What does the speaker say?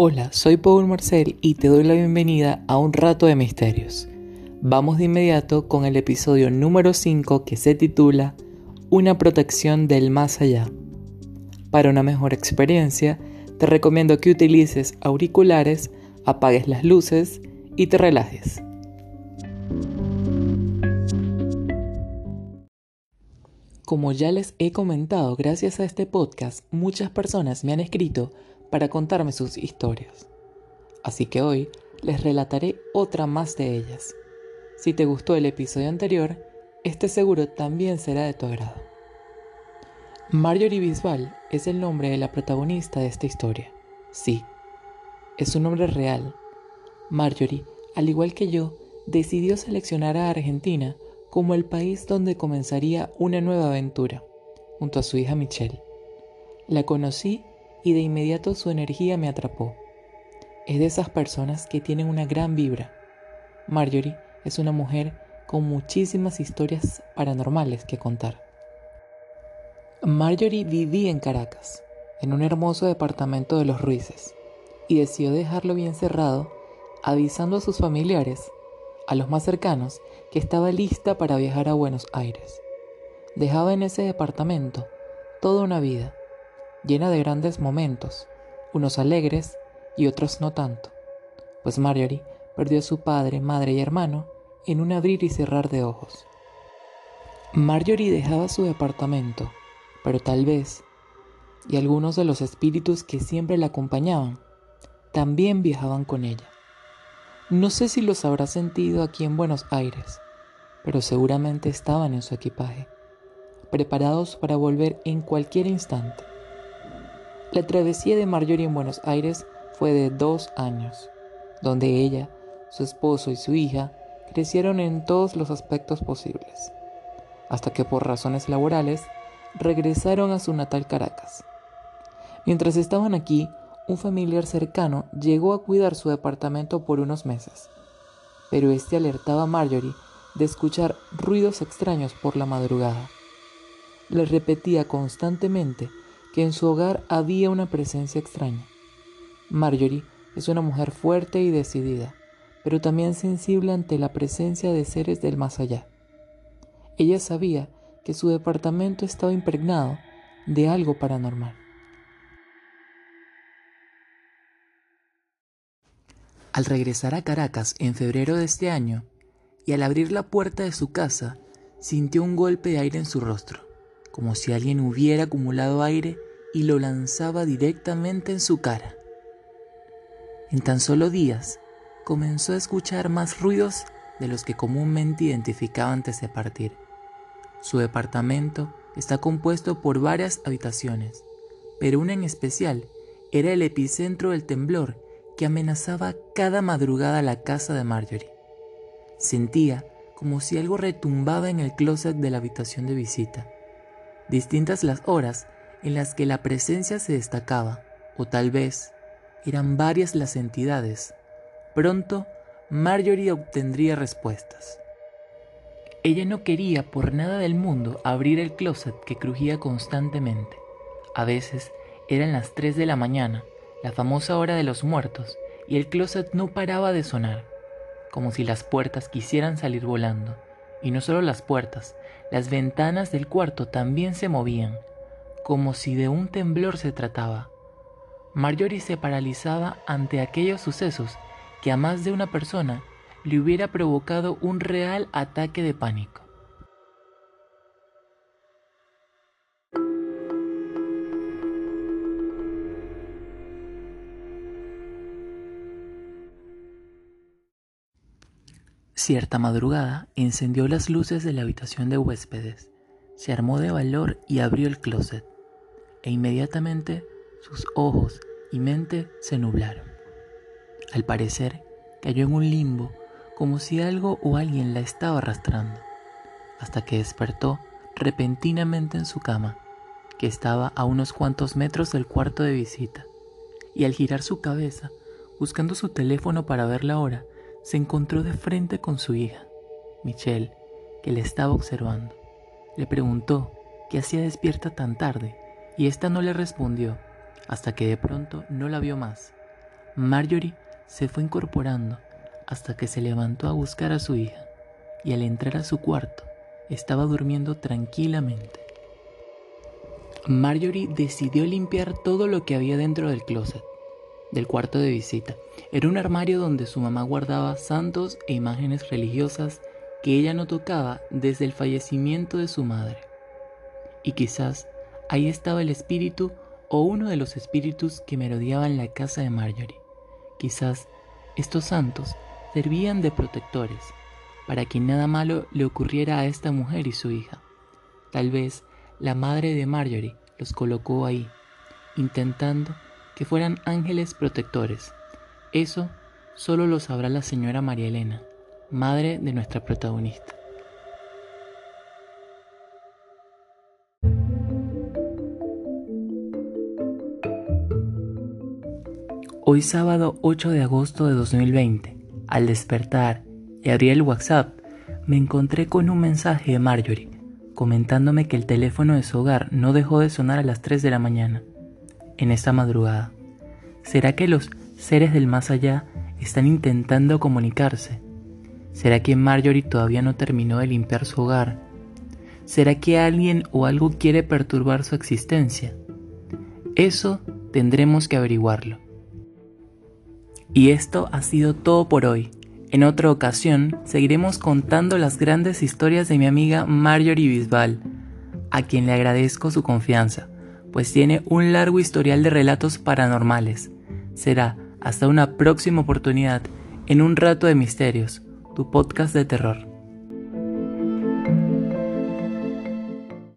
Hola, soy Paul Marcel y te doy la bienvenida a un rato de misterios. Vamos de inmediato con el episodio número 5 que se titula Una protección del más allá. Para una mejor experiencia, te recomiendo que utilices auriculares, apagues las luces y te relajes. Como ya les he comentado, gracias a este podcast, muchas personas me han escrito para contarme sus historias. Así que hoy les relataré otra más de ellas. Si te gustó el episodio anterior, este seguro también será de tu agrado. Marjorie Bisbal es el nombre de la protagonista de esta historia. Sí, es un nombre real. Marjorie, al igual que yo, decidió seleccionar a Argentina como el país donde comenzaría una nueva aventura, junto a su hija Michelle. La conocí y de inmediato su energía me atrapó. Es de esas personas que tienen una gran vibra. Marjorie es una mujer con muchísimas historias paranormales que contar. Marjorie vivía en Caracas, en un hermoso departamento de los Ruices, y decidió dejarlo bien cerrado, avisando a sus familiares a los más cercanos que estaba lista para viajar a Buenos Aires. Dejaba en ese departamento toda una vida, llena de grandes momentos, unos alegres y otros no tanto, pues Marjorie perdió a su padre, madre y hermano en un abrir y cerrar de ojos. Marjorie dejaba su departamento, pero tal vez, y algunos de los espíritus que siempre la acompañaban, también viajaban con ella. No sé si los habrá sentido aquí en Buenos Aires, pero seguramente estaban en su equipaje, preparados para volver en cualquier instante. La travesía de Marjorie en Buenos Aires fue de dos años, donde ella, su esposo y su hija crecieron en todos los aspectos posibles, hasta que por razones laborales regresaron a su natal Caracas. Mientras estaban aquí, un familiar cercano llegó a cuidar su departamento por unos meses, pero este alertaba a Marjorie de escuchar ruidos extraños por la madrugada. Le repetía constantemente que en su hogar había una presencia extraña. Marjorie es una mujer fuerte y decidida, pero también sensible ante la presencia de seres del más allá. Ella sabía que su departamento estaba impregnado de algo paranormal. Al regresar a Caracas en febrero de este año, y al abrir la puerta de su casa, sintió un golpe de aire en su rostro, como si alguien hubiera acumulado aire y lo lanzaba directamente en su cara. En tan solo días, comenzó a escuchar más ruidos de los que comúnmente identificaba antes de partir. Su departamento está compuesto por varias habitaciones, pero una en especial era el epicentro del temblor que amenazaba cada madrugada la casa de Marjorie. Sentía como si algo retumbaba en el closet de la habitación de visita. Distintas las horas en las que la presencia se destacaba, o tal vez eran varias las entidades. Pronto, Marjorie obtendría respuestas. Ella no quería por nada del mundo abrir el closet que crujía constantemente. A veces eran las 3 de la mañana la famosa hora de los muertos, y el closet no paraba de sonar, como si las puertas quisieran salir volando. Y no solo las puertas, las ventanas del cuarto también se movían, como si de un temblor se trataba. Marjorie se paralizaba ante aquellos sucesos que a más de una persona le hubiera provocado un real ataque de pánico. Cierta madrugada encendió las luces de la habitación de huéspedes, se armó de valor y abrió el closet, e inmediatamente sus ojos y mente se nublaron. Al parecer, cayó en un limbo como si algo o alguien la estaba arrastrando, hasta que despertó repentinamente en su cama, que estaba a unos cuantos metros del cuarto de visita, y al girar su cabeza, buscando su teléfono para ver la hora, se encontró de frente con su hija, Michelle, que le estaba observando. Le preguntó qué hacía despierta tan tarde y ésta no le respondió hasta que de pronto no la vio más. Marjorie se fue incorporando hasta que se levantó a buscar a su hija y al entrar a su cuarto estaba durmiendo tranquilamente. Marjorie decidió limpiar todo lo que había dentro del closet, del cuarto de visita. Era un armario donde su mamá guardaba santos e imágenes religiosas que ella no tocaba desde el fallecimiento de su madre. Y quizás ahí estaba el espíritu o uno de los espíritus que merodeaban la casa de Marjorie. Quizás estos santos servían de protectores para que nada malo le ocurriera a esta mujer y su hija. Tal vez la madre de Marjorie los colocó ahí, intentando que fueran ángeles protectores. Eso solo lo sabrá la señora María Elena, madre de nuestra protagonista. Hoy sábado 8 de agosto de 2020, al despertar y abrir el WhatsApp, me encontré con un mensaje de Marjorie comentándome que el teléfono de su hogar no dejó de sonar a las 3 de la mañana, en esta madrugada. ¿Será que los seres del más allá están intentando comunicarse? ¿Será que Marjorie todavía no terminó de limpiar su hogar? ¿Será que alguien o algo quiere perturbar su existencia? Eso tendremos que averiguarlo. Y esto ha sido todo por hoy. En otra ocasión seguiremos contando las grandes historias de mi amiga Marjorie Bisbal, a quien le agradezco su confianza, pues tiene un largo historial de relatos paranormales. Será hasta una próxima oportunidad en un rato de misterios, tu podcast de terror.